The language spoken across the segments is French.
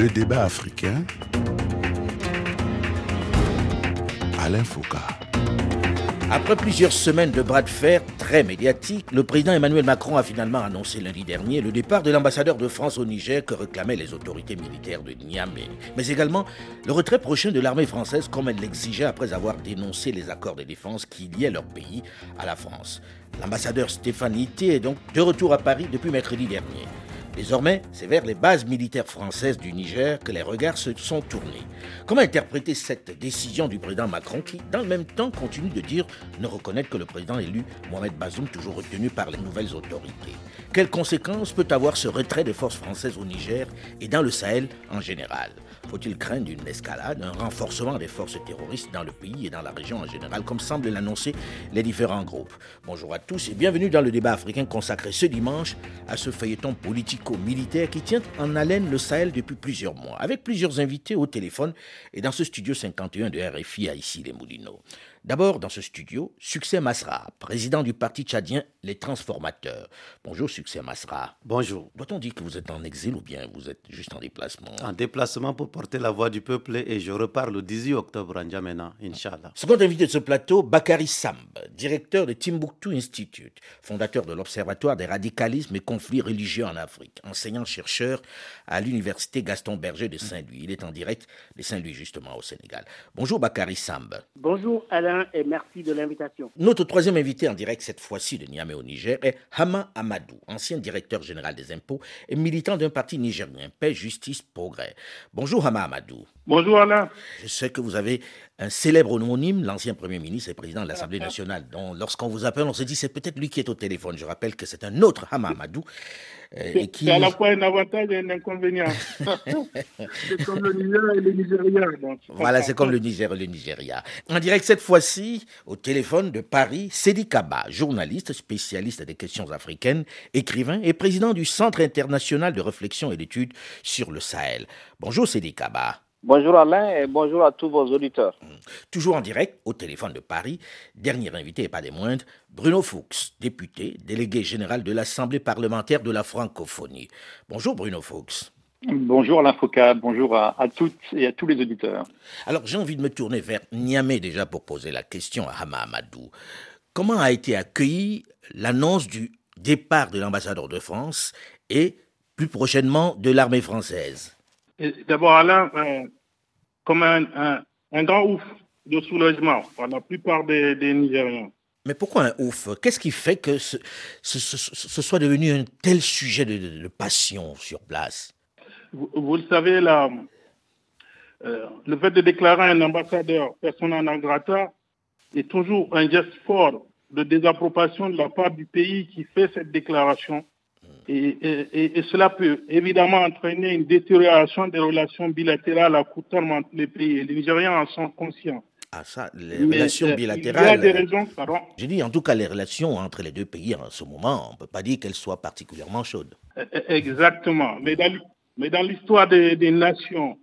Le débat africain. Alain Foucault. Après plusieurs semaines de bras de fer très médiatiques, le président Emmanuel Macron a finalement annoncé lundi dernier le départ de l'ambassadeur de France au Niger que réclamaient les autorités militaires de Niamey, mais également le retrait prochain de l'armée française comme elle l'exigeait après avoir dénoncé les accords de défense qui liaient leur pays à la France. L'ambassadeur Stéphane Ité est donc de retour à Paris depuis mercredi dernier. Désormais, c'est vers les bases militaires françaises du Niger que les regards se sont tournés. Comment interpréter cette décision du président Macron qui, dans le même temps, continue de dire ne reconnaître que le président élu Mohamed Bazoum, toujours retenu par les nouvelles autorités? Quelles conséquences peut avoir ce retrait des forces françaises au Niger et dans le Sahel en général? Faut-il craindre une escalade, un renforcement des forces terroristes dans le pays et dans la région en général, comme semblent l'annoncer les différents groupes? Bonjour à tous et bienvenue dans le débat africain consacré ce dimanche à ce feuilleton politico-militaire qui tient en haleine le Sahel depuis plusieurs mois, avec plusieurs invités au téléphone et dans ce studio 51 de RFI à ici les Moulineaux. D'abord, dans ce studio, Succès Masra, président du parti tchadien Les Transformateurs. Bonjour, Succès Masra. Bonjour. Doit-on dire que vous êtes en exil ou bien vous êtes juste en déplacement? En déplacement pour porter la voix du peuple et je repars le 18 octobre en Djamena, Inch'Allah. Second invité de ce plateau, Bakary Samb, directeur de Timbuktu Institute, fondateur de l'Observatoire des radicalismes et conflits religieux en Afrique, enseignant-chercheur à l'Université Gaston Berger de Saint-Louis. Il est en direct de Saint-Louis, justement, au Sénégal. Bonjour, Bakary Samb. Bonjour, Alain et merci de l'invitation. Notre troisième invité en direct cette fois-ci de Niamey au Niger est Hama Amadou, ancien directeur général des impôts et militant d'un parti nigérien, Paix, Justice, Progrès. Bonjour Hama Amadou. Bonjour Alain. Je sais que vous avez un célèbre homonyme, l'ancien Premier ministre et président de l'Assemblée nationale, dont lorsqu'on vous appelle, on se dit c'est peut-être lui qui est au téléphone. Je rappelle que c'est un autre Hama Amadou. Euh, c'est à la fois un avantage et un inconvénient. c'est comme le Niger et le Nigeria. voilà, c'est comme le Niger et le Nigeria. En direct cette fois-ci, au téléphone de Paris, Sedi Kaba, journaliste spécialiste des questions africaines, écrivain et président du Centre international de réflexion et d'études sur le Sahel. Bonjour Sedi Kaba. Bonjour Alain et bonjour à tous vos auditeurs. Mmh. Toujours en direct au téléphone de Paris, dernier invité et pas des moindres, Bruno Fuchs, député, délégué général de l'Assemblée parlementaire de la francophonie. Bonjour Bruno Fuchs. Bonjour Alain Foucault, bonjour à, toutes et à tous les auditeurs. Alors j'ai envie de me tourner vers Niamey déjà pour poser la question à Hama Amadou. Comment a été accueillie l'annonce du départ de l'ambassadeur de France et plus prochainement de l'armée française? D'abord, Alain, euh, comme un, grand ouf de soulagement pour la plupart des, Nigériens. Mais pourquoi un ouf? Qu'est-ce qui fait que ce, soit devenu un tel sujet de, passion sur place? Vous, le savez, là, euh, le fait de déclarer un ambassadeur persona non grata est toujours un geste fort de désapprobation de la part du pays qui fait cette déclaration et, cela peut évidemment entraîner une détérioration des relations bilatérales à court terme entre les pays. les Nigériens en sont conscients. Ah ça, les relations bilatérales. Il y a des raisons, pardon. Je dis en tout cas les relations entre les deux pays en ce moment, on ne peut pas dire qu'elles soient particulièrement chaudes. E, e, exactement. Mais dans, l'histoire des, nations,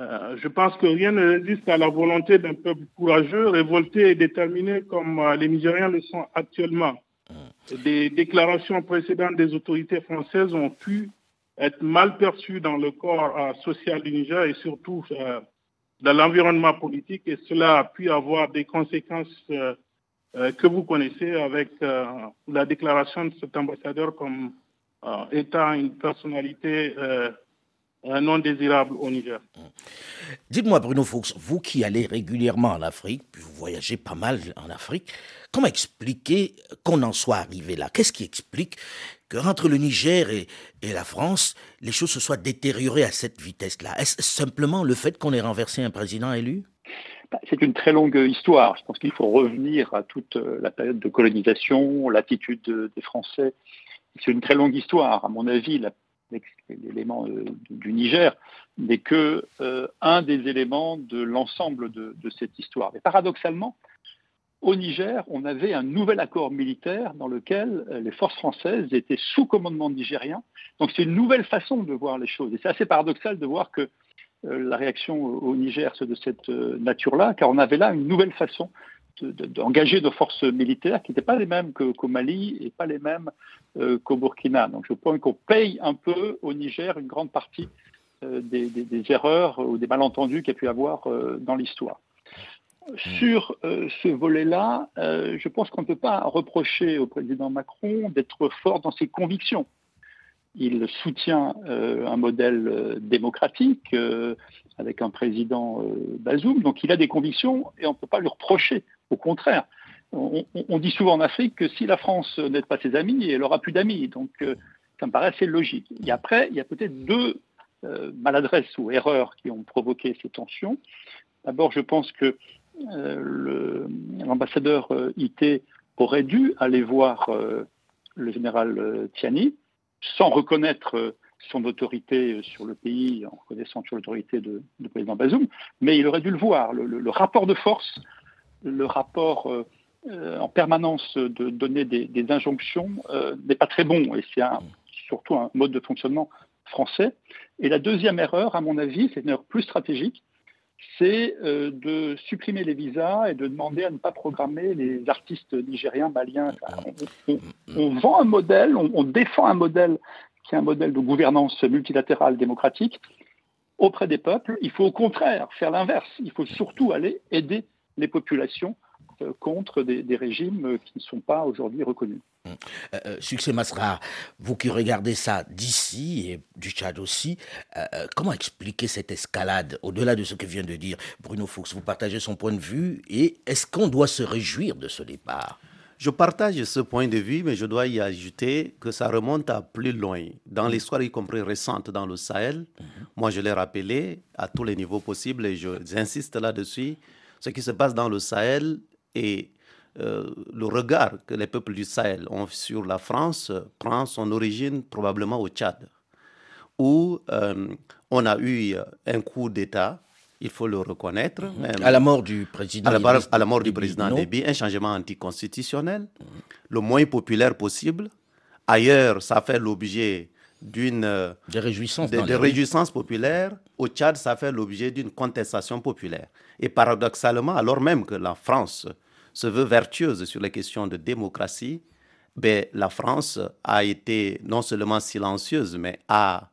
euh, je pense que rien ne résiste à la volonté d'un peuple courageux, révolté et déterminé comme euh, les Nigériens le sont actuellement. Des déclarations précédentes des autorités françaises ont pu être mal perçues dans le corps euh, social du Niger et surtout euh, dans l'environnement politique. Et cela a pu avoir des conséquences euh, que vous connaissez avec la déclaration de cet ambassadeur comme étant une personnalité non désirable au Niger. Dites-moi Bruno Fuchs, vous qui allez régulièrement en Afrique, puis vous voyagez pas mal en Afrique, Comment expliquer qu'on en soit arrivé là? Qu'est-ce qui explique que entre le Niger et, la France, les choses se soient détériorées à cette vitesse-là? Est-ce simplement le fait qu'on ait renversé un président élu? Bah, c'est une très longue histoire. Je pense qu'il faut revenir à toute euh, la période de colonisation, l'attitude des Français. C'est une très longue histoire. À mon avis, l'élément euh, du Niger n'est que euh, un des éléments de l'ensemble de, cette histoire. Mais paradoxalement, au Niger, on avait un nouvel accord militaire dans lequel euh, les forces françaises étaient sous commandement nigérien. Donc c'est une nouvelle façon de voir les choses. Et c'est assez paradoxal de voir que la réaction au Niger soit de cette nature-là, car on avait là une nouvelle façon d'engager nos forces militaires qui n'étaient pas les mêmes qu'au Mali et pas les mêmes qu'au Burkina. Donc je pense qu'on paye un peu au Niger une grande partie des, erreurs ou des malentendus qu'il y a pu avoir dans l'histoire. Sur ce volet-là, je pense qu'on ne peut pas reprocher au président Macron d'être fort dans ses convictions. Il soutient un modèle démocratique avec un président Bazoum, donc il a des convictions et on ne peut pas lui reprocher. Au contraire, on, dit souvent en Afrique que si la France n'aide pas ses amis, elle aura plus d'amis. Donc, euh, ça me paraît assez logique. Et après, il y a peut-être deux euh, maladresses ou erreurs qui ont provoqué ces tensions. D'abord, je pense que euh, l'ambassadeur IT aurait dû aller voir le général Tiani sans reconnaître son autorité sur le pays, en reconnaissant sur l'autorité de, président Bazoum, mais il aurait dû le voir. Le, rapport de force, le rapport euh, en permanence de donner des, injonctions euh, n'est pas très bon et c'est surtout un mode de fonctionnement français. Et la deuxième erreur, à mon avis, c'est une erreur plus stratégique, c'est euh, de supprimer les visas et de demander à ne pas programmer les artistes nigériens, maliens. on, vend un modèle, on, défend un modèle qui est un modèle de gouvernance multilatérale démocratique auprès des peuples. Il faut au contraire faire l'inverse. Il faut surtout aller aider les populations contre des, régimes euh, qui ne sont pas aujourd'hui reconnus. Euh, succès Masra, vous qui regardez ça d'ici et du Tchad aussi, comment expliquer cette escalade au-delà de ce que vient de dire Bruno Fuchs? Vous partagez son point de vue et est-ce qu'on doit se réjouir de ce départ? Je partage ce point de vue, mais je dois y ajouter que ça remonte à plus loin. Dans l'histoire, y compris récente dans le Sahel, mhm. moi je l'ai rappelé à tous les niveaux possibles et j'insiste là-dessus. Ce qui se passe dans le Sahel et euh, le regard que les peuples du Sahel ont sur la France prend son origine probablement au Tchad, où euh, on a eu un coup d'État, il faut le reconnaître. Mhm. à la mort du président. À la, mort du président Déby, un changement anticonstitutionnel, mhm. le moins populaire possible. Ailleurs, ça fait l'objet d'une euh, des réjouissances, des, réjouissances populaires. Au Tchad, ça fait l'objet d'une contestation populaire. Et paradoxalement, alors même que la France se veut vertueuse sur les questions de démocratie, ben, la France a été non seulement silencieuse, mais a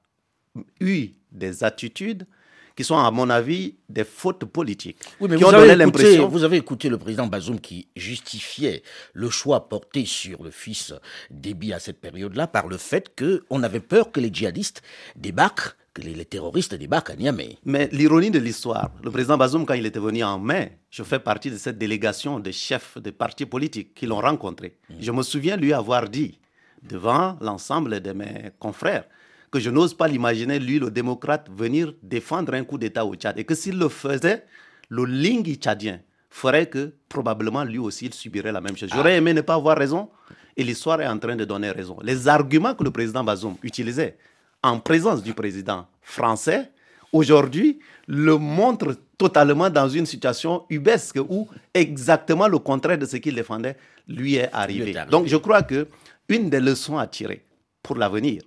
eu des attitudes qui sont, à mon avis, des fautes politiques. Oui, mais vous, avez écouté, vous avez écouté le président Bazoum qui justifiait le choix porté sur le fils d'Ebi à cette période-là par le fait qu'on avait peur que les djihadistes débarquent que les, terroristes débarquent à Niamey. Mais l'ironie de l'histoire, le président Bazoum, quand il était venu en mai, je fais partie de cette délégation de chefs de partis politiques qui l'ont rencontré. Mm. Je me souviens lui avoir dit, devant l'ensemble de mes confrères, que je n'ose pas l'imaginer, lui, le démocrate, venir défendre un coup d'État au Tchad. Et que s'il le faisait, le ligne tchadien ferait que probablement lui aussi, il subirait la même chose. J'aurais ah. aimé ne pas avoir raison, et l'histoire est en train de donner raison. Les arguments que le président Bazoum utilisait en présence du président français, aujourd'hui, le montre totalement dans une situation ubesque où exactement le contraire de ce qu'il défendait lui est arrivé. Donc je crois que une des leçons à tirer pour l'avenir,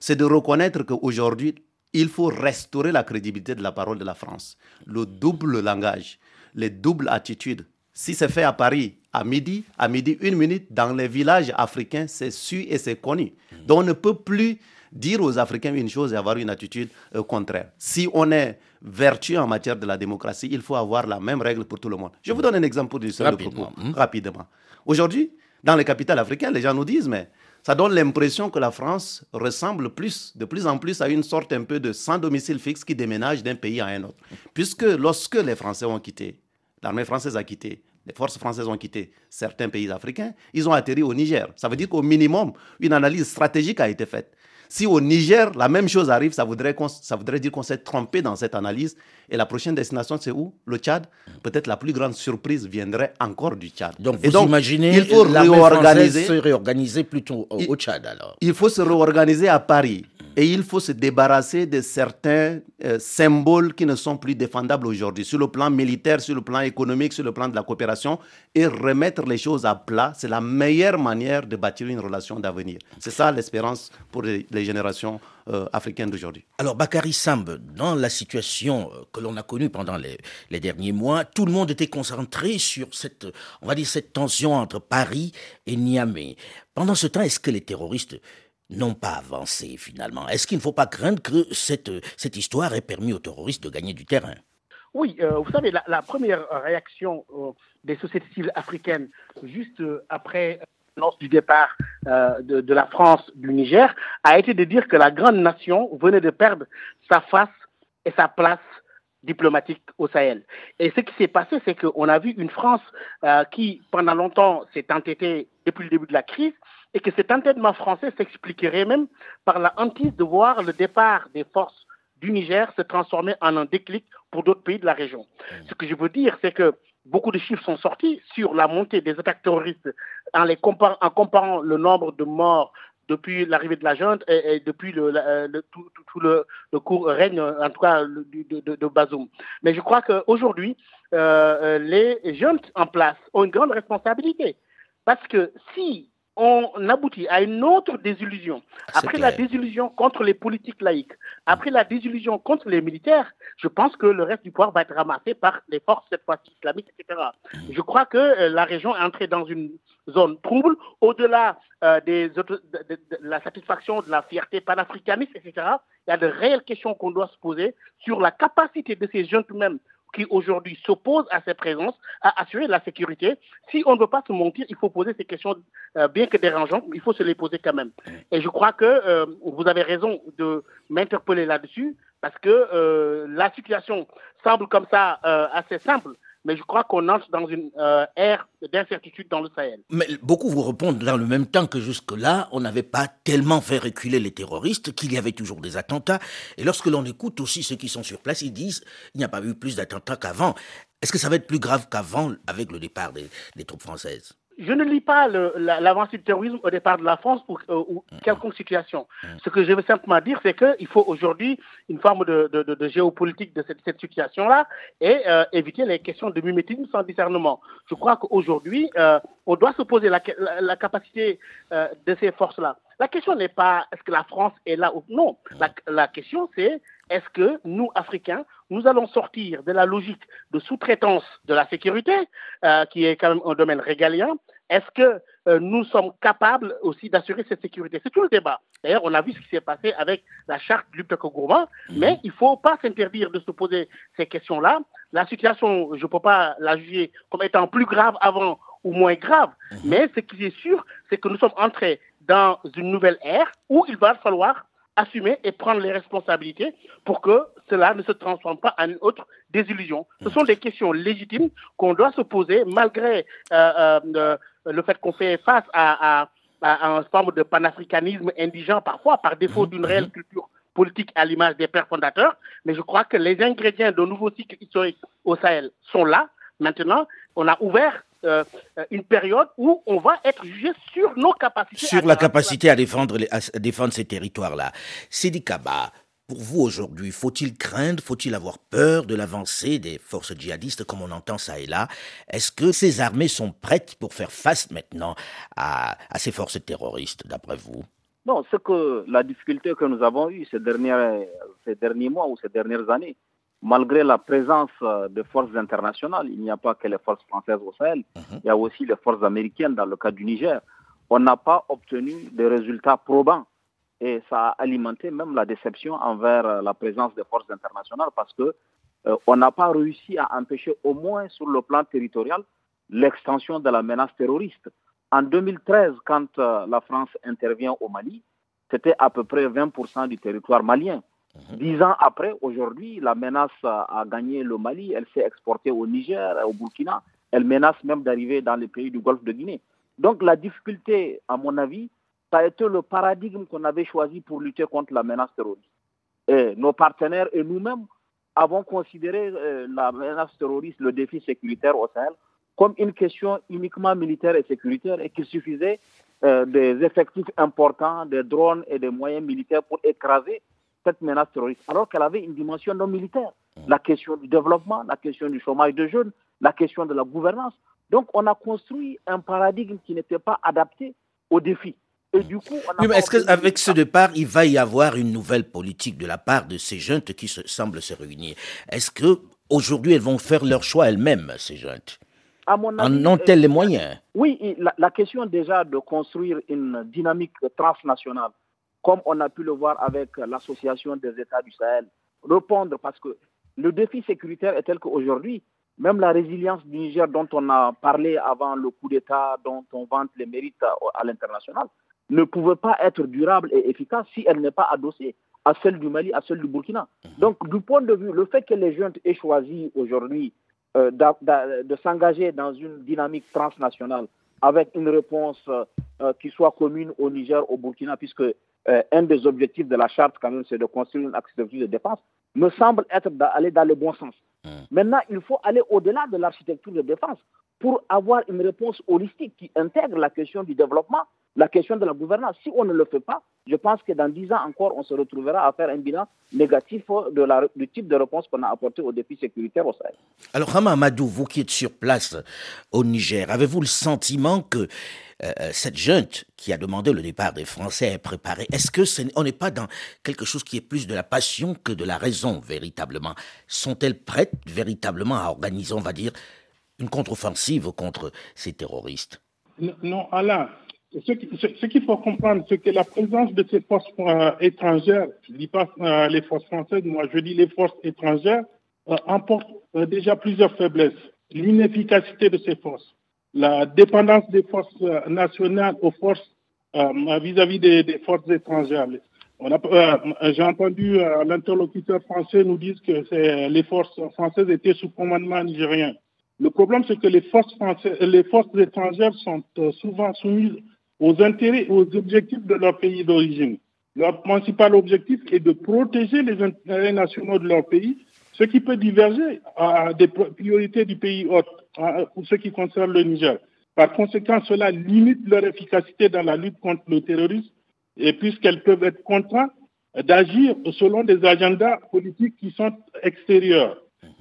c'est de reconnaître qu'aujourd'hui, il faut restaurer la crédibilité de la parole de la France. Le double langage, les doubles attitudes. Si c'est fait à Paris à midi, à midi une minute, dans les villages africains, c'est su et c'est connu. Donc on ne peut plus dire aux Africains une chose et avoir une attitude euh, contraire. Si on est vertueux en matière de la démocratie, il faut avoir la même règle pour tout le monde. Je vous donne un exemple du seul propos, hein. rapidement. Aujourd'hui, dans les capitales africaines, les gens nous disent, mais ça donne l'impression que la France ressemble plus, de plus en plus à une sorte un peu de sans domicile fixe qui déménage d'un pays à un autre. Puisque lorsque les Français ont quitté, l'armée française a quitté, les forces françaises ont quitté certains pays africains, ils ont atterri au Niger. Ça veut dire qu'au minimum, une analyse stratégique a été faite. Si au Niger, la même chose arrive, ça voudrait, ça voudrait dire qu'on s'est trompé dans cette analyse. Et la prochaine destination, c'est où? Le Tchad. Peut-être la plus grande surprise viendrait encore du Tchad. Donc, vous imaginez il faut réorganiser, se réorganiser plutôt au Tchad alors? Il faut se réorganiser à Paris. Et il faut se débarrasser de certains euh, symboles qui ne sont plus défendables aujourd'hui, sur le plan militaire, sur le plan économique, sur le plan de la coopération, et remettre les choses à plat. C'est la meilleure manière de bâtir une relation d'avenir. C'est ça l'espérance pour les, générations euh, africaines d'aujourd'hui. Alors, Bakary Samb, dans la situation euh, que l'on a connue pendant les, les, derniers mois, tout le monde était concentré sur cette, on va dire, cette tension entre Paris et Niamey. Pendant ce temps, est-ce que les terroristes n'ont pas avancé finalement. Est-ce qu'il ne faut pas craindre que cette, cette histoire ait permis aux terroristes de gagner du terrain? Oui, euh, vous savez, la, première réaction euh, des sociétés civiles africaines, juste euh, après l'annonce du départ de, de, la France du Niger, a été de dire que la grande nation venait de perdre sa face et sa place diplomatique au Sahel. Et ce qui s'est passé, c'est qu'on a vu une France qui, pendant longtemps, s'est entêtée depuis le début de la crise, et que cet entêtement français s'expliquerait même par la hantise de voir le départ des forces du Niger se transformer en un déclic pour d'autres pays de la région. Mmh. Ce que je veux dire, c'est que beaucoup de chiffres sont sortis sur la montée des attaques terroristes en, les comparant, en comparant le nombre de morts depuis l'arrivée de la junte et, depuis le, tout, le, court règne, en tout cas, de, de, Bazoum. Mais je crois qu'aujourd'hui, euh, les juntes en place ont une grande responsabilité. Parce que si on aboutit à une autre désillusion. Après la désillusion contre les politiques laïques, après la désillusion contre les militaires, je pense que le reste du pouvoir va être ramassé par les forces, cette fois islamiques, etc. Mm. Je crois que euh, la région est entrée dans une zone trouble, au-delà euh, des de, la satisfaction de la fierté panafricaniste, etc. Il y a de réelles questions qu'on doit se poser sur la capacité de ces jeunes même qui aujourd'hui s'opposent à cette présence, à assurer la sécurité. Si on ne veut pas se mentir, il faut poser ces questions, euh, bien que dérangeantes, il faut se les poser quand même. Et je crois que euh, vous avez raison de m'interpeller là-dessus, parce que euh, la situation semble comme ça assez simple, mais je crois qu'on entre dans une euh, ère d'incertitude dans le Sahel. Mais beaucoup vous répondent dans le même temps que jusque-là, on n'avait pas tellement fait reculer les terroristes, qu'il y avait toujours des attentats. Et lorsque l'on écoute aussi ceux qui sont sur place, ils disent il n'y a pas eu plus d'attentats qu'avant. Est-ce que ça va être plus grave qu'avant avec le départ des troupes françaises? Je ne lis pas l'avancée du terrorisme au départ de la France ou, euh, mm-hmm. quelconque situation. Ce que je veux simplement dire, c'est qu'il faut aujourd'hui une forme de, géopolitique de cette, situation-là et euh, éviter les questions de mimétisme sans discernement. Je crois qu'aujourd'hui, euh, on doit se poser la, capacité de ces forces-là. La question n'est pas est-ce que la France est là ou non. la question, c'est est-ce que nous, Africains, nous allons sortir de la logique de sous-traitance de la sécurité, euh, qui est quand même un domaine régalien Est-ce que euh, nous sommes capables aussi d'assurer cette sécurité? C'est tout le débat. D'ailleurs, on a vu ce qui s'est passé avec la charte du Gourmand, mhm. mais il ne faut pas s'interdire de se poser ces questions-là. La situation, je ne peux pas la juger comme étant plus grave avant ou moins grave, mhm. mais ce qui est sûr, c'est que nous sommes entrés dans une nouvelle ère où il va falloir assumer et prendre les responsabilités pour que cela ne se transforme pas en une autre désillusion. Ce sont des questions légitimes qu'on doit se poser malgré euh, euh, le fait qu'on fait face à, à, une forme de panafricanisme indigent parfois par défaut d'une réelle culture politique à l'image des pères fondateurs. Mais je crois que les ingrédients d'un nouveau cycle historique au Sahel sont là. Maintenant, on a ouvert euh, une période où on va être jugé sur nos capacités. Sur la capacité à défendre, à défendre ces territoires-là. Sidi Kaba, pour vous aujourd'hui, faut-il craindre, faut-il avoir peur de l'avancée des forces djihadistes comme on entend ça et là? Est-ce que ces armées sont prêtes pour faire face maintenant à, à ces forces terroristes, d'après vous? Bon, ce que la difficulté que nous avons eue ces, dernières, ces derniers mois ou ces dernières années, malgré la présence euh, de forces internationales, il n'y a pas que les forces françaises au Sahel, mhm. il y a aussi les forces américaines dans le cas du Niger. On n'a pas obtenu de résultats probants et ça a alimenté même la déception envers euh, la présence des forces internationales parce que euh, on n'a pas réussi à empêcher au moins sur le plan territorial l'extension de la menace terroriste. En 2013, quand la France intervient au Mali, c'était à peu près 20% du territoire malien. Mhm. Dix ans après, aujourd'hui, la menace a gagné le Mali, elle s'est exportée au Niger, au Burkina, elle menace même d'arriver dans les pays du Golfe de Guinée. Donc la difficulté, à mon avis, ça a été le paradigme qu'on avait choisi pour lutter contre la menace terroriste. Et nos partenaires et nous-mêmes avons considéré euh, la menace terroriste, le défi sécuritaire au Sahel, comme une question uniquement militaire et sécuritaire et qu'il suffisait euh, des effectifs importants, des drones et des moyens militaires pour écraser cette menace terroriste, alors qu'elle avait une dimension non militaire. Mmh. La question du développement, la question du chômage de jeunes, la question de la gouvernance. Donc, on a construit un paradigme qui n'était pas adapté aux défis. Et du coup, on oui, mais est-ce qu'avec ce départ, il va y avoir une nouvelle politique de la part de ces jeunes qui se, semblent se réunir? Est-ce que aujourd'hui, elles vont faire leur choix elles-mêmes, ces jeunes? En ont-elles les moyens? Oui, la, la, question déjà de construire une dynamique transnationale comme on a pu le voir avec l'association des États du Sahel, répondre parce que le défi sécuritaire est tel qu'aujourd'hui, même la résilience du Niger dont on a parlé avant le coup d'État, dont on vante les mérites à, l'international, ne pouvait pas être durable et efficace si elle n'est pas adossée à celle du Mali, à celle du Burkina. Donc, du point de vue, le fait que les jeunes aient choisi aujourd'hui euh, de s'engager dans une dynamique transnationale avec une réponse euh, qui soit commune au Niger, au Burkina, puisque euh, un des objectifs de la charte, quand même, c'est de construire une architecture de défense, me semble être d'aller dans le bon sens. Mmh. Maintenant, il faut aller au-delà de l'architecture de défense pour avoir une réponse holistique qui intègre la question du développement, la question de la gouvernance. Si on ne le fait pas, je pense que dans dix ans encore, on se retrouvera à faire un bilan négatif de la, du type de réponse qu'on a apporté aux défis sécuritaires au Sahel. Alors, Hama Amadou, vous qui êtes sur place au Niger, avez-vous le sentiment que euh, cette junte qui a demandé le départ des Français est préparée? Est-ce que on n'est pas dans quelque chose qui est plus de la passion que de la raison véritablement? Sont-elles prêtes véritablement à organiser, on va dire, une contre-offensive contre ces terroristes? Non, Alain, ce qu'il faut comprendre, c'est que la présence de ces forces euh, étrangères, je ne dis pas euh, les forces françaises, moi je dis les forces étrangères, euh, emporte déjà plusieurs faiblesses. L'inefficacité de ces forces, la dépendance des forces nationales aux forces vis-à-vis des, forces étrangères. J'ai entendu l'interlocuteur français nous dire que les forces françaises étaient sous commandement nigérien. Le problème, c'est que les forces, françaises, les forces étrangères sont souvent soumises aux intérêts aux objectifs de leur pays d'origine. Leur principal objectif est de protéger les intérêts nationaux de leur pays, ce qui peut diverger des priorités du pays hôte pour ce qui concerne le Niger. Par conséquent, cela limite leur efficacité dans la lutte contre le terrorisme et puisqu'elles peuvent être contraintes d'agir selon des agendas politiques qui sont extérieurs.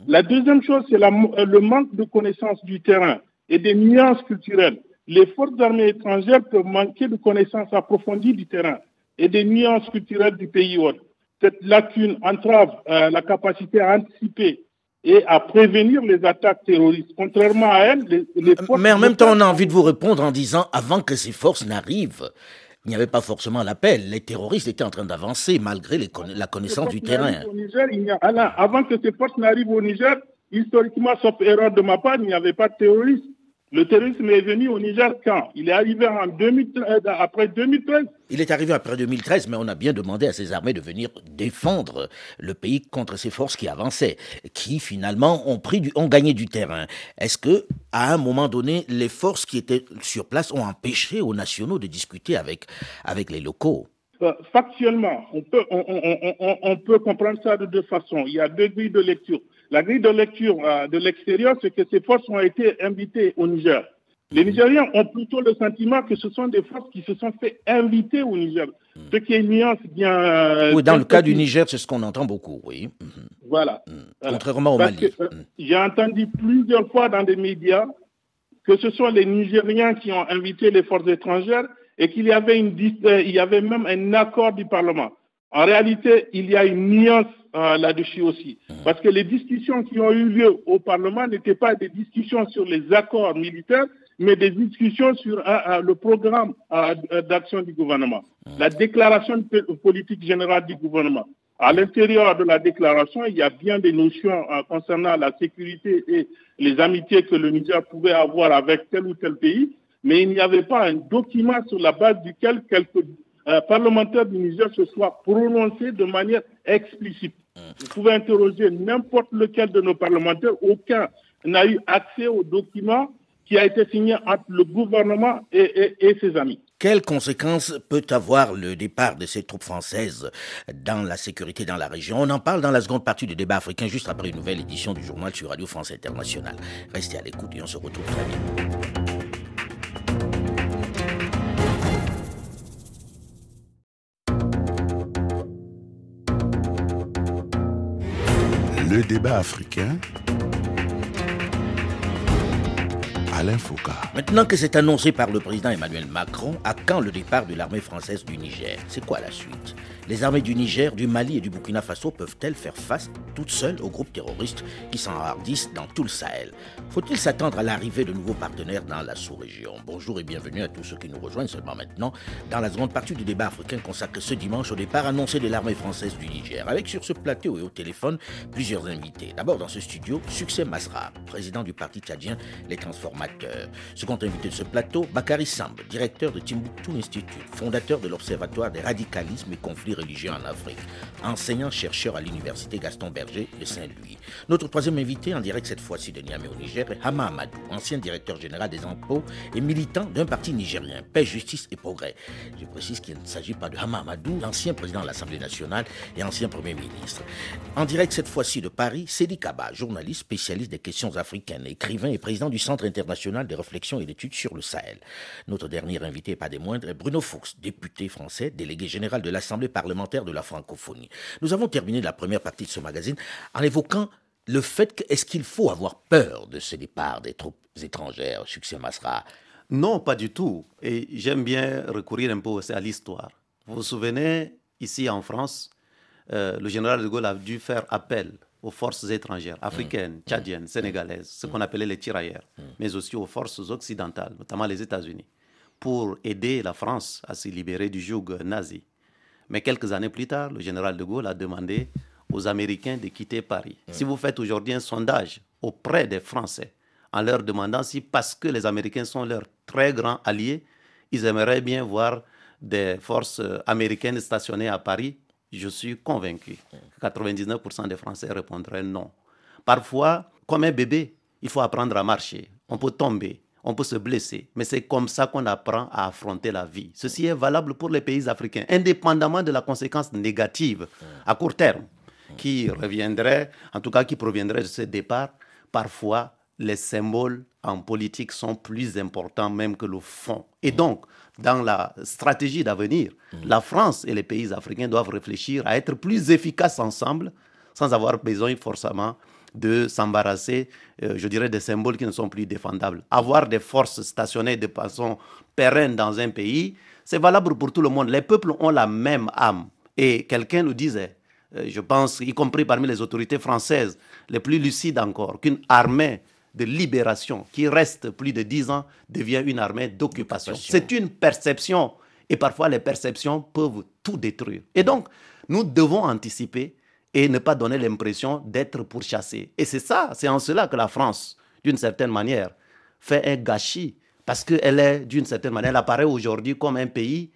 La deuxième chose, c'est le manque de connaissance du terrain et des nuances culturelles les forces armées étrangères peuvent manquer de connaissances approfondies du terrain et des nuances culturelles du pays hôte. Cette lacune entrave euh, la capacité à anticiper et à prévenir les attaques terroristes. Contrairement à elles, les, forces... Mais en même temps, on a envie de vous répondre en disant, avant que ces forces n'arrivent, il n'y avait pas forcément l'appel. Les terroristes étaient en train d'avancer malgré la connaissance du terrain. avant que ces forces n'arrivent au Niger, historiquement, sauf erreur de ma part, il n'y avait pas de terroristes. Le terrorisme est venu au Niger quand? Il est arrivé en 2013, euh, après 2013. Il est arrivé après 2013, mais on a bien demandé à ces armées de venir défendre le pays contre ces forces qui avançaient, qui finalement ont, pris du, ont gagné du terrain. Est-ce que, à un moment donné, les forces qui étaient sur place ont empêché aux nationaux de discuter avec, avec les locaux? Euh, Factuellement, on peut, on, on peut comprendre ça de deux façons. Il y a deux grilles de lecture. La grille de lecture euh, de l'extérieur, c'est que ces forces ont été invitées au Niger. Les Nigériens ont plutôt le sentiment que ce sont des forces qui se sont fait inviter au Niger. Ce qui est une nuance bien. Euh, oui, dans le cas du Niger, c'est ce qu'on entend beaucoup, oui. Mhm. Voilà. Mhm. Contrairement au Mali. Euh. J'ai entendu plusieurs fois dans des médias que ce sont les Nigériens qui ont invité les forces étrangères et qu'il y avait une, il y avait même un accord du Parlement. En réalité, il y a une nuance euh, là-dessus aussi. Parce que les discussions qui ont eu lieu au Parlement n'étaient pas des discussions sur les accords militaires, mais des discussions sur euh, euh, le programme d'action du gouvernement, la déclaration politique générale du gouvernement. À l'intérieur de la déclaration, il y a bien des notions concernant la sécurité et les amitiés que le Niger pouvait avoir avec tel ou tel pays, mais il n'y avait pas un document sur la base duquel quelques parlementaires du Niger se soient prononcés de manière explicite. Vous pouvez interroger n'importe lequel de nos parlementaires, aucun n'a eu accès au document qui a été signé entre le gouvernement et, ses amis. Quelles conséquences peut avoir le départ de ces troupes françaises dans la sécurité dans la région? On en parle dans la seconde partie du débat africain, juste après une nouvelle édition du journal sur Radio France Internationale. Restez à l'écoute et on se retrouve très vite. Le débat africain. Alain Foucault. Maintenant que c'est annoncé par le président Emmanuel Macron, à quand le départ de l'armée française du Niger? C'est quoi la suite? Les armées du Niger, du Mali et du Burkina Faso peuvent-elles faire face toute seule aux groupes terroristes qui s'enhardissent dans tout le Sahel? Faut-il s'attendre à l'arrivée de nouveaux partenaires dans la sous-région? Bonjour et bienvenue à tous ceux qui nous rejoignent seulement maintenant dans la seconde partie du débat africain consacré ce dimanche au départ annoncé de l'armée française du Niger, avec sur ce plateau et au téléphone plusieurs invités. D'abord dans ce studio, Succès Masra, président du parti tchadien Les Transformateurs. Second invité de ce plateau, Bakary Samb, directeur de Timbuktu Institute, fondateur de l'Observatoire des radicalismes et conflits religieux en Afrique, enseignant-chercheur à l'université Gaston Berger de Saint-Louis. Notre troisième invité, en direct cette fois-ci de Niamey au Niger, est Hama Amadou, ancien directeur général des impôts et militant d'un parti nigérien, Paix, Justice et Progrès. Je précise qu'il ne s'agit pas de Hama Amadou, l'ancien président de l'Assemblée nationale et ancien Premier ministre. En direct cette fois-ci de Paris, Cédric Kaba, journaliste spécialiste des questions africaines, écrivain et président du Centre international de réflexion et d'études sur le Sahel. Notre dernier invité, pas des moindres, est Bruno Fuchs, député français, délégué général de l'Assemblée parlementaire de la francophonie. Nous avons terminé la première partie de ce magazine en évoquant le fait que est-ce qu'il faut avoir peur de ce départ des troupes étrangères, Succès Masra? Non, pas du tout. Et j'aime bien recourir un peu aussi à l'histoire. Vous vous souvenez, ici en France, euh, le général de Gaulle a dû faire appel aux forces étrangères, africaines, mmh. tchadiennes, sénégalaises, ce qu'on appelait les tirailleurs, mmh. mais aussi aux forces occidentales, notamment les États-Unis, pour aider la France à se libérer du joug nazi. Mais quelques années plus tard, le général de Gaulle a demandé aux Américains de quitter Paris. Mmh. Si vous faites aujourd'hui un sondage auprès des Français en leur demandant si, parce que les Américains sont leurs très grands alliés, ils aimeraient bien voir des forces américaines stationnées à Paris, je suis convaincu que 99% des Français répondraient non. Parfois, comme un bébé, il faut apprendre à marcher. On peut tomber, on peut se blesser, mais c'est comme ça qu'on apprend à affronter la vie. Ceci est valable pour les pays africains, indépendamment de la conséquence négative à court terme qui reviendrait, en tout cas qui proviendrait de ce départ. Parfois, les symboles en politique sont plus importants même que le fond. Et donc, dans la stratégie d'avenir, la France et les pays africains doivent réfléchir à être plus efficaces ensemble sans avoir besoin forcément de s'embarrasser, euh, je dirais, des symboles qui ne sont plus défendables. Avoir des forces stationnées de façon pérenne dans un pays, c'est valable pour tout le monde. Les peuples ont la même âme. Et quelqu'un nous disait, euh, je pense, y compris parmi les autorités françaises, les plus lucides encore, qu'une armée de libération qui reste plus de dix ans devient une armée d'occupation. C'est une perception et parfois les perceptions peuvent tout détruire. Et donc, nous devons anticiper et ne pas donner l'impression d'être pourchassés. Et c'est ça, c'est en cela que la France, d'une certaine manière, fait un gâchis parce qu'elle est, d'une certaine manière, elle apparaît aujourd'hui comme un pays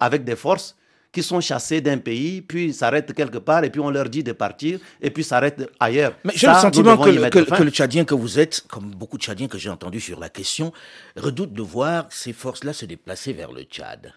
avec des forces qui sont chassés d'un pays, puis s'arrêtent quelque part, et puis on leur dit de partir, et puis s'arrêtent ailleurs. Mais j'ai le sentiment que, le Tchadien que vous êtes, comme beaucoup de Tchadiens que j'ai entendus sur la question, redoute de voir ces forces-là se déplacer vers le Tchad.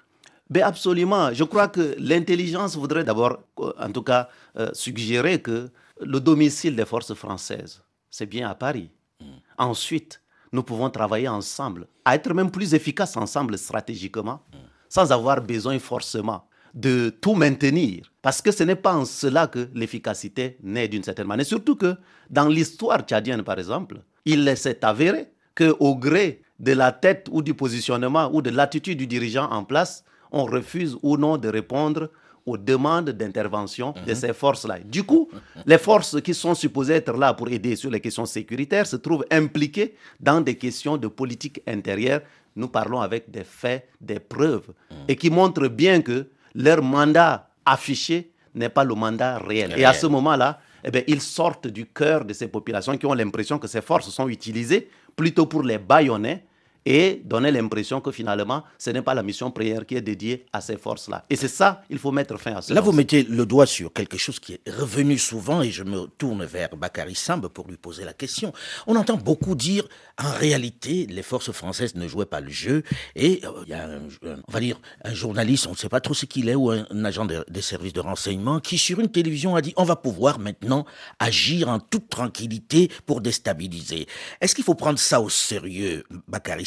Ben absolument. Je crois que l'intelligence voudrait d'abord, euh, en tout cas, euh, suggérer que le domicile des forces françaises, c'est bien à Paris. Hmm. Ensuite, nous pouvons travailler ensemble, à être même plus efficaces ensemble stratégiquement, hmm. sans avoir besoin forcément de tout maintenir. Parce que ce n'est pas en cela que l'efficacité naît d'une certaine manière. Surtout que dans l'histoire tchadienne, par exemple, il s'est avéré qu'au gré de la tête ou du positionnement ou de l'attitude du dirigeant en place, on refuse ou non de répondre aux demandes d'intervention de mhm. ces forces-là. Du coup, les forces qui sont supposées être là pour aider sur les questions sécuritaires se trouvent impliquées dans des questions de politique intérieure. Nous parlons avec des faits, des preuves, mhm. et qui montrent bien que leur mandat affiché n'est pas le mandat réel. Et à ce moment-là, eh bien, ils sortent du cœur de ces populations qui ont l'impression que ces forces sont utilisées plutôt pour les baïonner et donner l'impression que finalement, ce n'est pas la mission prière qui est dédiée à ces forces-là. Et c'est ça, il faut mettre fin à cela. Là, vous mettez le doigt sur quelque chose qui est revenu souvent, et je me tourne vers Bakary Samb pour lui poser la question. On entend beaucoup dire, en réalité, les forces françaises ne jouaient pas le jeu, et euh, il y a, un, on va dire, un journaliste, on ne sait pas trop ce qu'il est, ou un, agent des services de renseignement, qui sur une télévision a dit, on va pouvoir maintenant agir en toute tranquillité pour déstabiliser. Est-ce qu'il faut prendre ça au sérieux, Bakary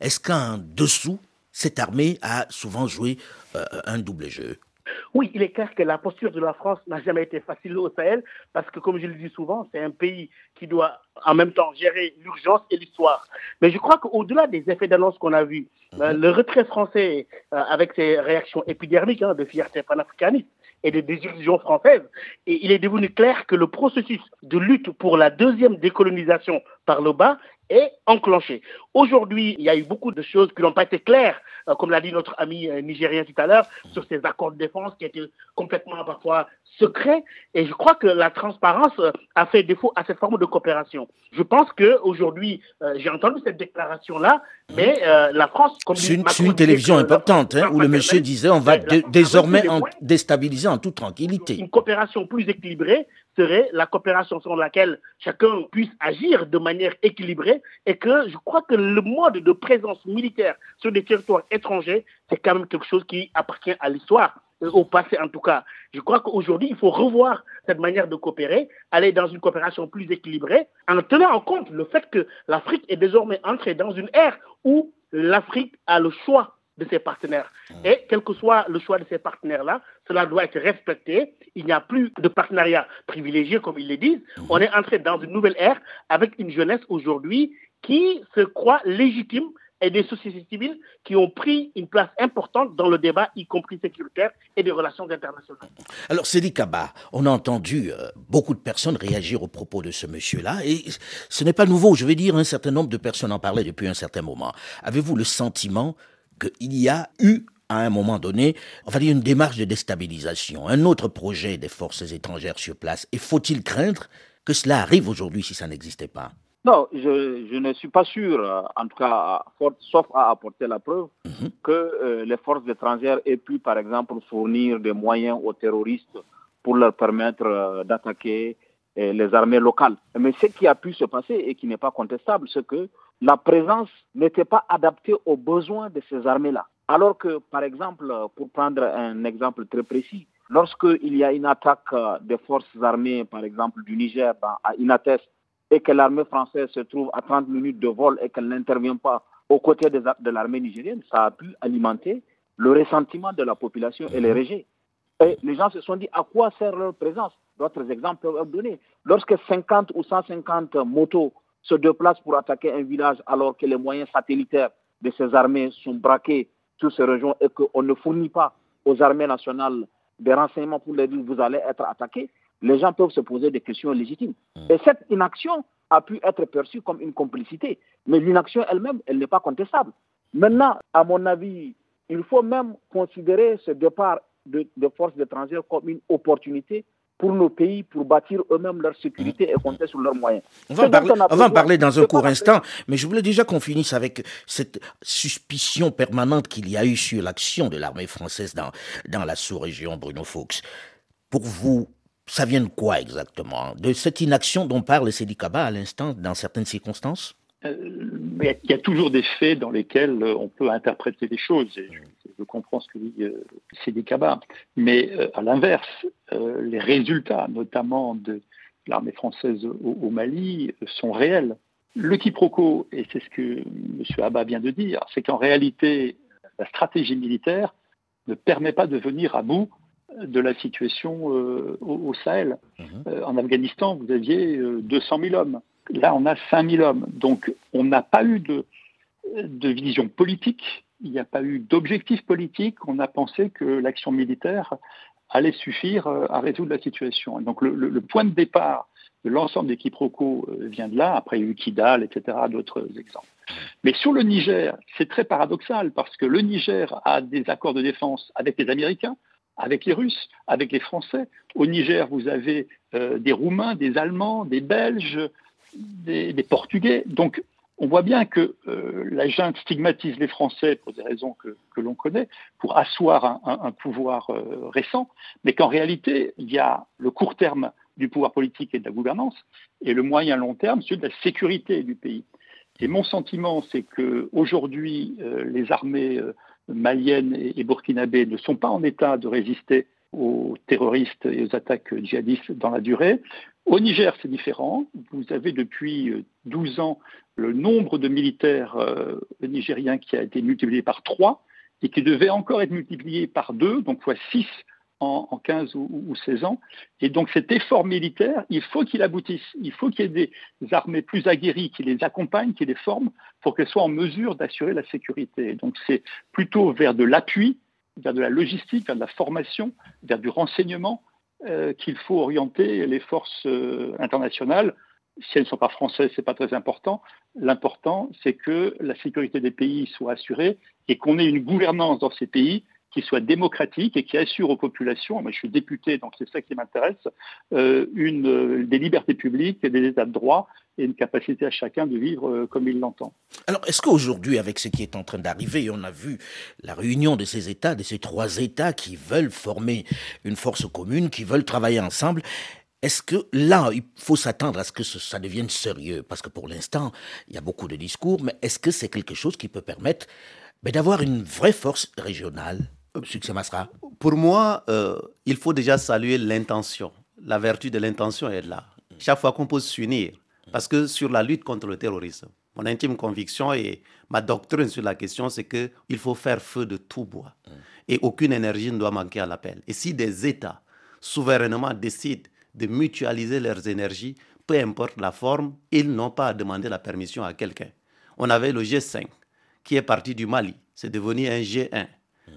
est-ce qu'en dessous, cette armée a souvent joué euh, un double jeu? Oui, il est clair que la posture de la France n'a jamais été facile au Sahel, parce que, comme je le dis souvent, c'est un pays qui doit en même temps gérer l'urgence et l'histoire. Mais je crois qu'au-delà des effets d'annonce qu'on a vus, euh, mhm. le retrait français, euh, avec ses réactions épidermiques hein, de fierté panafricaniste, et des désillusions françaises. Et il est devenu clair que le processus de lutte pour la deuxième décolonisation par le bas est enclenché. Aujourd'hui, il y a eu beaucoup de choses qui n'ont pas été claires, euh, comme l'a dit notre ami euh, nigérien tout à l'heure, sur ces accords de défense qui étaient complètement parfois secrets. Et je crois que la transparence euh, a fait défaut à cette forme de coopération. Je pense qu'aujourd'hui, j'ai entendu cette déclaration-là, mais la France... C'est une, une, télévision importante, hein, où le monsieur disait on va désormais en déstabiliser en toute tranquillité. Une coopération plus équilibrée serait la coopération selon laquelle chacun puisse agir de manière équilibrée et que je crois que le mode de présence militaire sur des territoires étrangers, c'est quand même quelque chose qui appartient à l'histoire, euh, au passé en tout cas. Je crois qu'aujourd'hui, il faut revoir cette manière de coopérer, aller dans une coopération plus équilibrée, en tenant en compte le fait que l'Afrique est désormais entrée dans une ère où l'Afrique a le choix de ses partenaires. Et quel que soit le choix de ces partenaires-là, cela doit être respecté. Il n'y a plus de partenariat privilégié, comme ils le disent. On est entré dans une nouvelle ère avec une jeunesse aujourd'hui qui se croit légitime et des sociétés civiles qui ont pris une place importante dans le débat, y compris sécuritaire et des relations internationales. Alors, Cédric Kaba, on a entendu euh, beaucoup de personnes réagir au propos de ce monsieur-là, et ce n'est pas nouveau, je vais dire, un certain nombre de personnes en parlaient depuis un certain moment. Avez-vous le sentiment qu'il y a eu à un moment donné, dire une démarche de déstabilisation, un autre projet des forces étrangères sur place. Et faut-il craindre que cela arrive aujourd'hui si ça n'existait pas? Non, je, ne suis pas sûr, euh, en tout cas, sauf à apporter la preuve, mhm. que euh, les forces étrangères aient pu, par exemple, fournir des moyens aux terroristes pour leur permettre euh, d'attaquer les armées locales. Mais ce qui a pu se passer et qui n'est pas contestable, c'est que la présence n'était pas adaptée aux besoins de ces armées-là. Alors que, par exemple, pour prendre un exemple très précis, lorsqu'il y a une attaque des forces armées, par exemple du Niger à Inates, et que l'armée française se trouve à 30 minutes de vol et qu'elle n'intervient pas aux côtés de l'armée nigérienne, ça a pu alimenter le ressentiment de la population et les rejets. Et les gens se sont dit à quoi sert leur présence? D'autres exemples peuvent être donnés. Lorsque 50 ou 150 motos se déplacent pour attaquer un village alors que les moyens satellitaires de ces armées sont braqués sur ces régions et qu'on ne fournit pas aux armées nationales des renseignements pour les dire vous allez être attaqués, les gens peuvent se poser des questions légitimes. Hmm. Et cette inaction a pu être perçue comme une complicité, mais l'inaction elle-même, elle, n'est pas contestable. Maintenant, à mon avis, il faut même considérer ce départ de, de forces étrangères comme une opportunité pour nos pays, pour bâtir eux-mêmes leur sécurité et compter sur leurs moyens. On va, en parler, dans un court instant, mais je voulais déjà qu'on finisse avec cette suspicion permanente qu'il y a eu sur l'action de l'armée française dans, dans la sous-région Bruno Fuchs. Pour vous, ça vient de quoi exactement? De cette inaction dont parle Kaba à l'instant dans certaines circonstances? Il y a toujours des faits dans lesquels euh, on peut interpréter des choses. je, comprends ce que dit euh, Sidi Kaba. Mais à l'inverse, les résultats, notamment de l'armée française au, Mali, sont réels. Le quiproquo, et c'est ce que M. Abba vient de dire, c'est qu'en réalité, la stratégie militaire ne permet pas de venir à bout de la situation au, Sahel. Mhm. en Afghanistan, vous aviez 200 000 hommes. Là, on a 5000 hommes. Donc, on n'a pas eu de, vision politique, il n'y a pas eu d'objectif politique. On a pensé que l'action militaire allait suffire euh, à résoudre la situation. donc, le, point de départ de l'ensemble des quiproquos euh, vient de là. Après, il y a eu Kidal, etc., d'autres exemples. Mais sur le Niger, c'est très paradoxal parce que le Niger a des accords de défense avec les Américains, avec les Russes, avec les Français. Au Niger, vous avez euh, des Roumains, des Allemands, des Belges, des, Portugais. Donc, on voit bien que euh, la junte stigmatise les Français pour des raisons que, l'on connaît, pour asseoir un, pouvoir euh, récent, mais qu'en réalité, il y a le court terme du pouvoir politique et de la gouvernance, et le moyen long terme, celui de la sécurité du pays. Et mon sentiment, c'est qu'aujourd'hui, euh, les armées maliennes et, et burkinabées ne sont pas en état de résister aux terroristes et aux attaques djihadistes dans la durée. Au Niger, c'est différent. Vous avez depuis 12 euh, ans le nombre de militaires euh, nigériens qui a été multiplié par 3 et qui devait encore être multiplié par 2, donc fois 6 en, 15 ou, 16 ans. Et donc cet effort militaire, il faut qu'il aboutisse. Il faut qu'il y ait des armées plus aguerries qui les accompagnent, qui les forment pour qu'elles soient en mesure d'assurer la sécurité. Donc c'est plutôt vers de l'appui vers de la logistique, vers de la formation, vers du renseignement qu'il faut orienter les forces internationales si elles ne sont pas françaises, ce n'est pas très important. L'important, c'est que la sécurité des pays soit assurée et qu'on ait une gouvernance dans ces pays qui soit démocratique et qui assure aux populations, moi je suis député, donc c'est ça qui m'intéresse, euh, euh, des libertés publiques des états de droit et une capacité à chacun de vivre euh, comme il l'entend. Alors, est-ce qu'aujourd'hui, avec ce qui est en train d'arriver, on a vu la réunion de ces États, de ces trois États qui veulent former une force commune, qui veulent travailler ensemble, est-ce que là, il faut s'attendre à ce que ça devienne sérieux? Parce que pour l'instant, il y a beaucoup de discours, mais est-ce que c'est quelque chose qui peut permettre ben, d'avoir une vraie force régionale? Succès Masra Pour moi, euh, il faut déjà saluer l'intention. La vertu de l'intention est là. Chaque fois qu'on peut s'unir, parce que sur la lutte contre le terrorisme, mon intime conviction et ma doctrine sur la question, c'est qu'il faut faire feu de tout bois. Et aucune énergie ne doit manquer à l'appel. Et si des États souverainement décident de mutualiser leurs énergies, peu importe la forme, ils n'ont pas à demander la permission à quelqu'un. On avait le G5 qui est parti du Mali, c'est devenu un G1,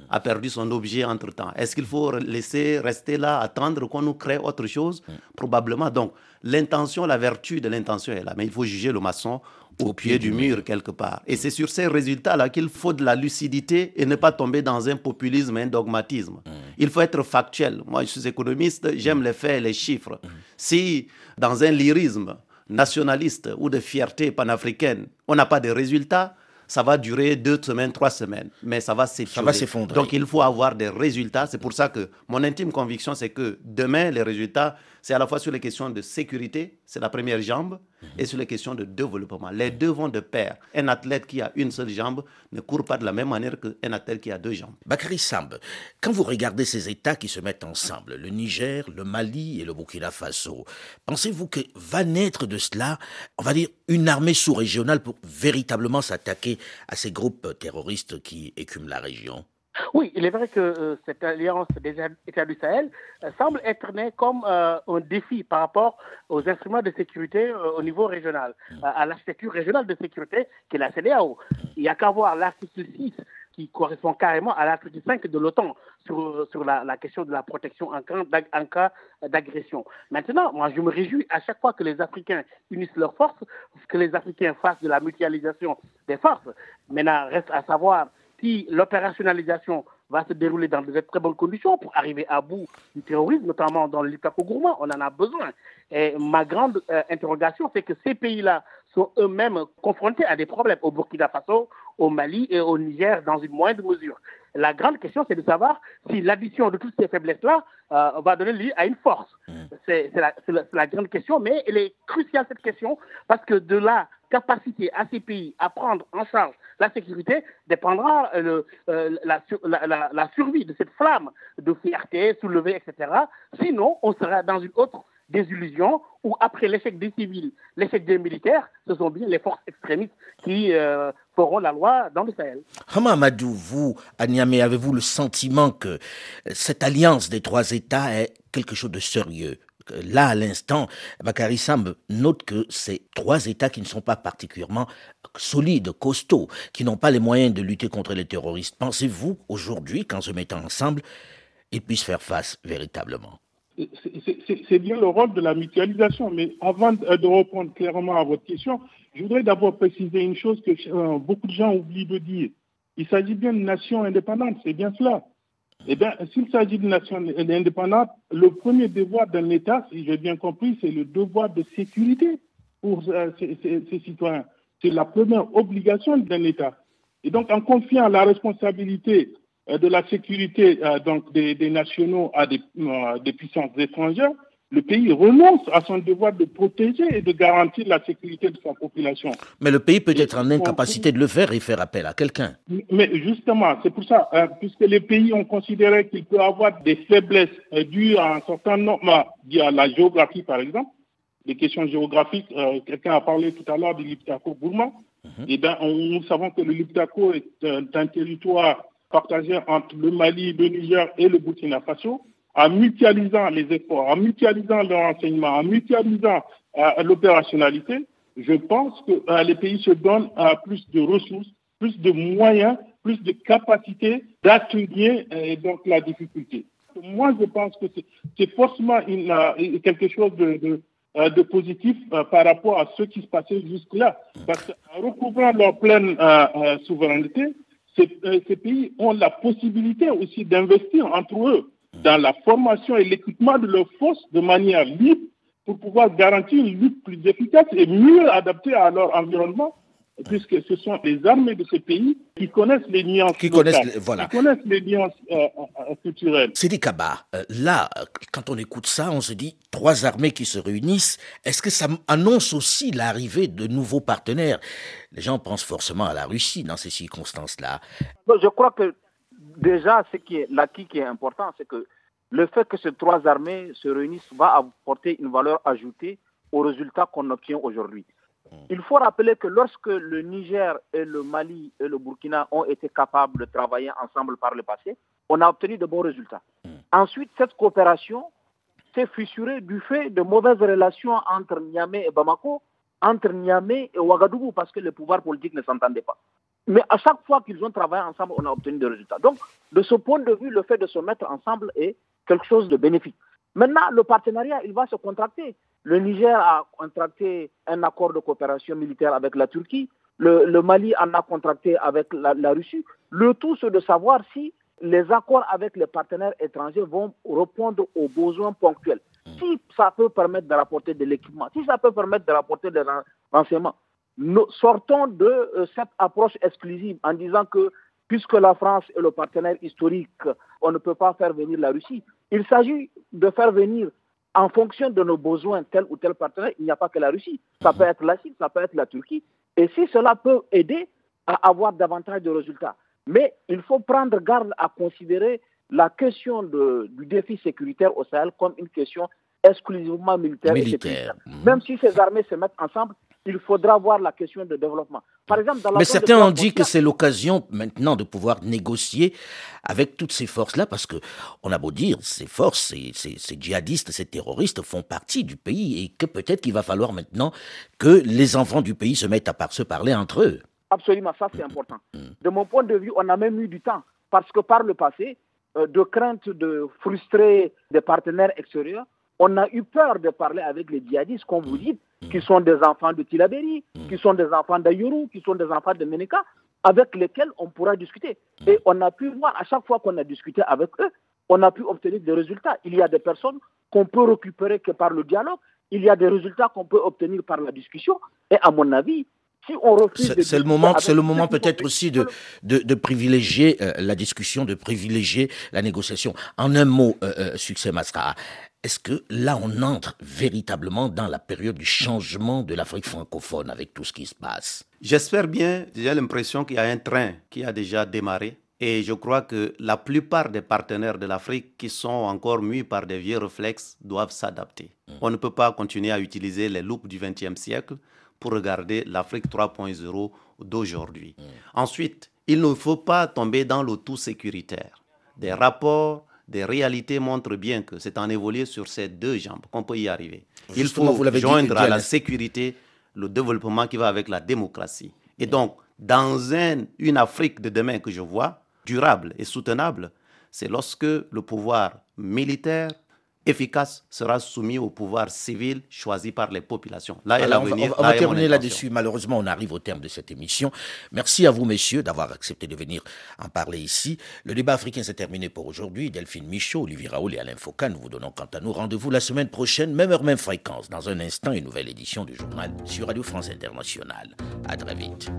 a perdu son objet entre-temps. Est-ce qu'il faut laisser rester là, attendre qu'on nous crée autre chose? Probablement. Donc, l'intention, la vertu de l'intention est là, mais il faut juger le maçon au, pied, du mur quelque part. Et c'est sur ces résultats-là qu'il faut de la lucidité et ne pas tomber dans un populisme, un dogmatisme. Mm. Il faut être factuel. Moi, je suis économiste, j'aime les faits et les chiffres. Mm. Si dans un lyrisme nationaliste ou de fierté panafricaine, on n'a pas de résultats, ça va durer deux semaines, trois semaines, mais ça va s'effondrer. Donc il faut avoir des résultats. C'est pour ça que mon intime conviction, c'est que demain, les résultats, c'est à la fois sur les questions de sécurité, c'est la première jambe, et sur les questions de développement. Les deux vont de pair. Un athlète qui a une seule jambe ne court pas de la même manière qu'un athlète qui a deux jambes. Bakary Samb, quand vous regardez ces États qui se mettent ensemble, le Niger, le Mali et le Burkina Faso, pensez-vous que va naître de cela, on va dire, une armée sous-régionale pour véritablement s'attaquer à ces groupes terroristes qui écument la région? Oui, il est vrai que euh, cette alliance des États du Sahel euh, semble être née comme euh, un défi par rapport aux instruments de sécurité au niveau régional, mm. à l'architecture régionale de sécurité qui est la CDAO. Il n'y a qu'à voir l'article 6 qui correspond carrément à l'article 5 de l'OTAN sur, sur la, la, question de la protection en cas, d'agression. Maintenant, moi, je me réjouis à chaque fois que les Africains unissent leurs forces, que les Africains fassent de la mutualisation des forces. Maintenant, reste à savoir si l'opérationnalisation va se dérouler dans de très bonnes conditions pour arriver à bout du terrorisme, notamment dans le gourmand, on en a besoin. Et ma grande euh, interrogation, c'est que ces pays-là sont eux-mêmes confrontés à des problèmes au Burkina Faso, au Mali et au Niger dans une moindre mesure. La grande question, c'est de savoir si l'addition de toutes ces faiblesses-là euh, va donner lieu à une force. Mmh. C'est la, la, grande question, mais elle est cruciale cette question parce que de la capacité à ces pays à prendre en charge la sécurité dépendra euh, euh, la, survie de cette flamme de fierté soulevée, etc. Sinon, on sera dans une autre désillusion où, après l'échec des civils, l'échec des militaires, ce sont bien les forces extrémistes qui euh, feront la loi dans le Sahel. Hama Amadou, vous, à avez-vous le sentiment que cette alliance des trois États est quelque chose de sérieux? Là, à l'instant, Bakary note que ces trois États qui ne sont pas particulièrement solides, costauds, qui n'ont pas les moyens de lutter contre les terroristes, pensez-vous aujourd'hui, qu'en se mettant ensemble, ils puissent faire face véritablement? C'est bien le rôle de la mutualisation. Mais avant de répondre clairement à votre question, je voudrais d'abord préciser une chose que euh, beaucoup de gens oublient de dire. Il s'agit bien d'une nation indépendante, c'est bien cela. Eh bien, s'il s'agit d'une nation indépendante, le premier devoir d'un État, si j'ai bien compris, c'est le devoir de sécurité pour euh, ses, citoyens. C'est la première obligation d'un État. Et donc, en confiant la responsabilité euh, de la sécurité euh, donc des, nationaux à des puissances étrangères, le pays renonce à son devoir de protéger et de garantir la sécurité de sa population. Mais le pays peut être en incapacité de le faire et faire appel à quelqu'un. Mais justement, c'est pour ça, hein, puisque les pays ont considéré qu'il peut avoir des faiblesses euh, dues à un certain nombre, dues à la géographie par exemple, des questions géographiques, euh, quelqu'un a parlé tout à l'heure du Liptako Gourmand, mhm. et eh bien nous savons que le Liptako est euh, un territoire partagé entre le Mali, le Niger et le Burkina Faso en mutualisant les efforts, en mutualisant le renseignement, en mutualisant euh, l'opérationnalité, je pense que euh, les pays se donnent euh, plus de ressources, plus de moyens plus de capacité d'atteindre donc la difficulté. Moi, je pense que c'est forcément une, quelque chose de, positif par rapport à ce qui se passait jusque-là. Parce qu'en recouvrant leur pleine souveraineté, ces, pays ont la possibilité aussi d'investir entre eux dans la formation et l'équipement de leurs forces de manière libre pour pouvoir garantir une lutte plus efficace et mieux adaptée à leur environnement puisque ce sont les armées de ces pays qui connaissent les nuances qui connaissent, les, voilà. qui connaissent les nuances euh, euh, culturelles. C'est des cabas. Là, quand on écoute ça, on se dit trois armées qui se réunissent. Est-ce que ça annonce aussi l'arrivée de nouveaux partenaires? Les gens pensent forcément à la Russie dans ces circonstances-là. Je crois que déjà, ce qui est l'acquis qui est important, c'est que le fait que ces trois armées se réunissent va apporter une valeur ajoutée aux résultats qu'on obtient aujourd'hui. Mm. Il faut rappeler que lorsque le Niger et le Mali et le Burkina ont été capables de travailler ensemble par le passé, on a obtenu de bons résultats. Mm. Ensuite, cette coopération s'est fissurée du fait de mauvaises relations entre Niamey et Bamako, entre Niamey et Ouagadougou, parce que les pouvoirs politiques ne s'entendaient pas. Mais à chaque fois qu'ils ont travaillé ensemble, on a obtenu des résultats. Donc, de ce point de vue, le fait de se mettre ensemble est quelque chose de bénéfique. Maintenant, le partenariat, il va se contracter. Le Niger a contracté un accord de coopération militaire avec la Turquie. Le, Mali en a contracté avec la, Russie. Le tout, c'est de savoir si les accords avec les partenaires étrangers vont répondre aux besoins ponctuels. Si ça peut permettre de rapporter de l'équipement, si ça peut permettre de rapporter des renseignements, nous sortons de euh, cette approche exclusive en disant que puisque la France est le partenaire historique, on ne peut pas faire venir la Russie. Il s'agit de faire venir en fonction de nos besoins tel ou tel partenaire. Il n'y a pas que la Russie. Ça peut être la Chine, ça peut être la Turquie. Et si cela peut aider à avoir davantage de résultats. Mais il faut prendre garde à considérer la question du défi sécuritaire au Sahel comme une question exclusivement militaire. militaire. Même si ces armées se mettent ensemble, il faudra voir la question de développement. Par exemple, Mais certains ont dit que c'est l'occasion maintenant de pouvoir négocier avec toutes ces forces-là, parce que on a beau dire, ces forces, ces, ces, djihadistes, ces terroristes font partie du pays, et que peut-être qu'il va falloir maintenant que les enfants du pays se mettent à se parler entre eux. Absolument, ça c'est important. Mm. De mon point de vue, on a même eu du temps, parce que par le passé, euh, de crainte de frustrer des partenaires extérieurs, on a eu peur de parler avec les djihadistes, comme vous dites, qui sont des enfants de Tilaberi, qui sont des enfants d'Ayuru, qui sont des enfants de Meneka, avec lesquels on pourra discuter. Et on a pu voir, à chaque fois qu'on a discuté avec eux, on a pu obtenir des résultats. Il y a des personnes qu'on peut récupérer que par le dialogue, il y a des résultats qu'on peut obtenir par la discussion. Et à mon avis, si on refuse... C'est le moment, c'est le moment peut-être aussi de, de, privilégier euh, la discussion, de privilégier la négociation. En un mot, euh, euh, Succès Masra, est-ce que là, on entre véritablement dans la période du changement de l'Afrique francophone avec tout ce qui se passe? J'espère bien. J'ai l'impression qu'il y a un train qui a déjà démarré. Et je crois que la plupart des partenaires de l'Afrique qui sont encore mûs par des vieux réflexes doivent s'adapter. Mm. On ne peut pas continuer à utiliser les loupes du XXe siècle pour regarder l'Afrique 3.0 d'aujourd'hui. Mm. Ensuite, il ne faut pas tomber dans le tout sécuritaire. Des rapports des réalités montrent bien que c'est en évoluer sur ces deux jambes qu'on peut y arriver. Il faut joindre à la sécurité le développement qui va avec la démocratie. Et donc, dans une Afrique de demain que je vois, durable et soutenable, c'est lorsque le pouvoir militaire efficace sera soumis au pouvoir civil choisi par les populations. Là, on va, terminer là-dessus. Malheureusement, on arrive au terme de cette émission. Merci à vous, messieurs, d'avoir accepté de venir en parler ici. Le débat africain s'est terminé pour aujourd'hui. Delphine Michaud, Olivier Raoul et Alain Foucault, nous vous donnons quant à nous rendez-vous la semaine prochaine, même heure, même fréquence. Dans un instant, une nouvelle édition du journal sur Radio France Internationale. À très vite.